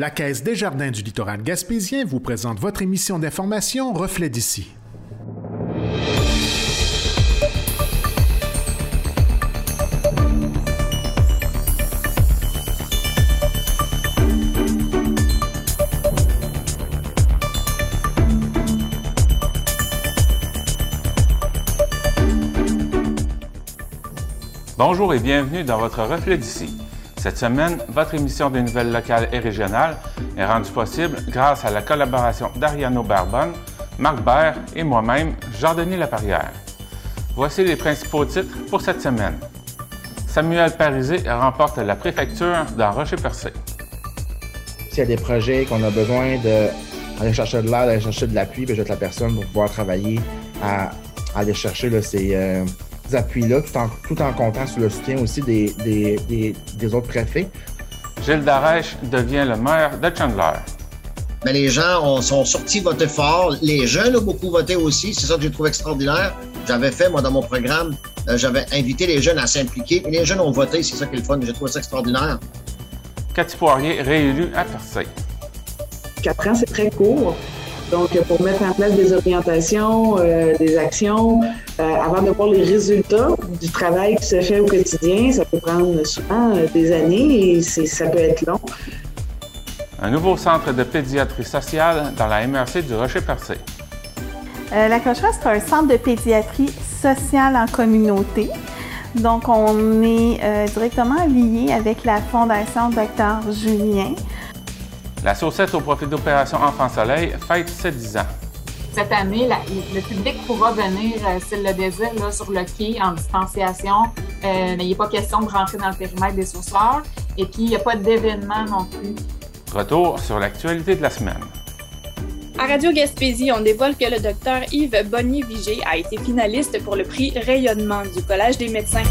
La Caisse des Jardins du littoral gaspésien vous présente votre émission d'information Reflet d'ici. Bonjour et bienvenue dans votre Reflet d'ici. Cette semaine, votre émission des nouvelles locales et régionales est rendue possible grâce à la collaboration d'Ariano Barbonne, Marc Baird et moi-même, Jean-Denis Laparrière. Voici les principaux titres pour cette semaine. Samuel Parisé remporte la préfecture dans Rocher-Percé. S'il y a des projets qu'on a besoin d'aller chercher de l'aide, d'aller chercher de l'appui, ben, je la personne pour pouvoir travailler à, aller chercher là, ces, euh, appuis-là, tout en, tout en comptant sur le soutien aussi des, des, des, autres préfets. Gilles Darèche devient le maire de Chandler. Mais les gens ont, sont sortis voter fort. Les jeunes ont beaucoup voté aussi. C'est ça que j'ai trouvé extraordinaire. J'avais fait, moi, dans mon programme, euh, j'avais invité les jeunes à s'impliquer. Et les jeunes ont voté. C'est ça qui est le fun. J'ai trouvé ça extraordinaire. Cathy Poirier, réélu à Percé. Quatre ans, c'est très court. Donc, pour mettre en place des orientations, euh, des actions, euh, avant de voir les résultats du travail qui se fait au quotidien, ça peut prendre souvent euh, des années et ça peut être long. Un nouveau centre de pédiatrie sociale dans la MRC du Rocher-Percé. la Cochera, c'est un centre de pédiatrie sociale en communauté. Donc, on est directement lié avec la Fondation Dr Julien. La saucette au profit d'Opération Enfant Soleil fête ses 10 ans. Cette année, le public pourra venir, euh, s'il le désire, là, sur le quai en distanciation, euh, mais il n'est pas question de rentrer dans le périmètre des sauceurs. Et puis, il n'y a pas d'événement non plus. Retour sur l'actualité de la semaine. À Radio Gaspésie, on dévoile que le docteur Yves Bonnier-Vigé a été finaliste pour le prix Rayonnement du Collège des médecins.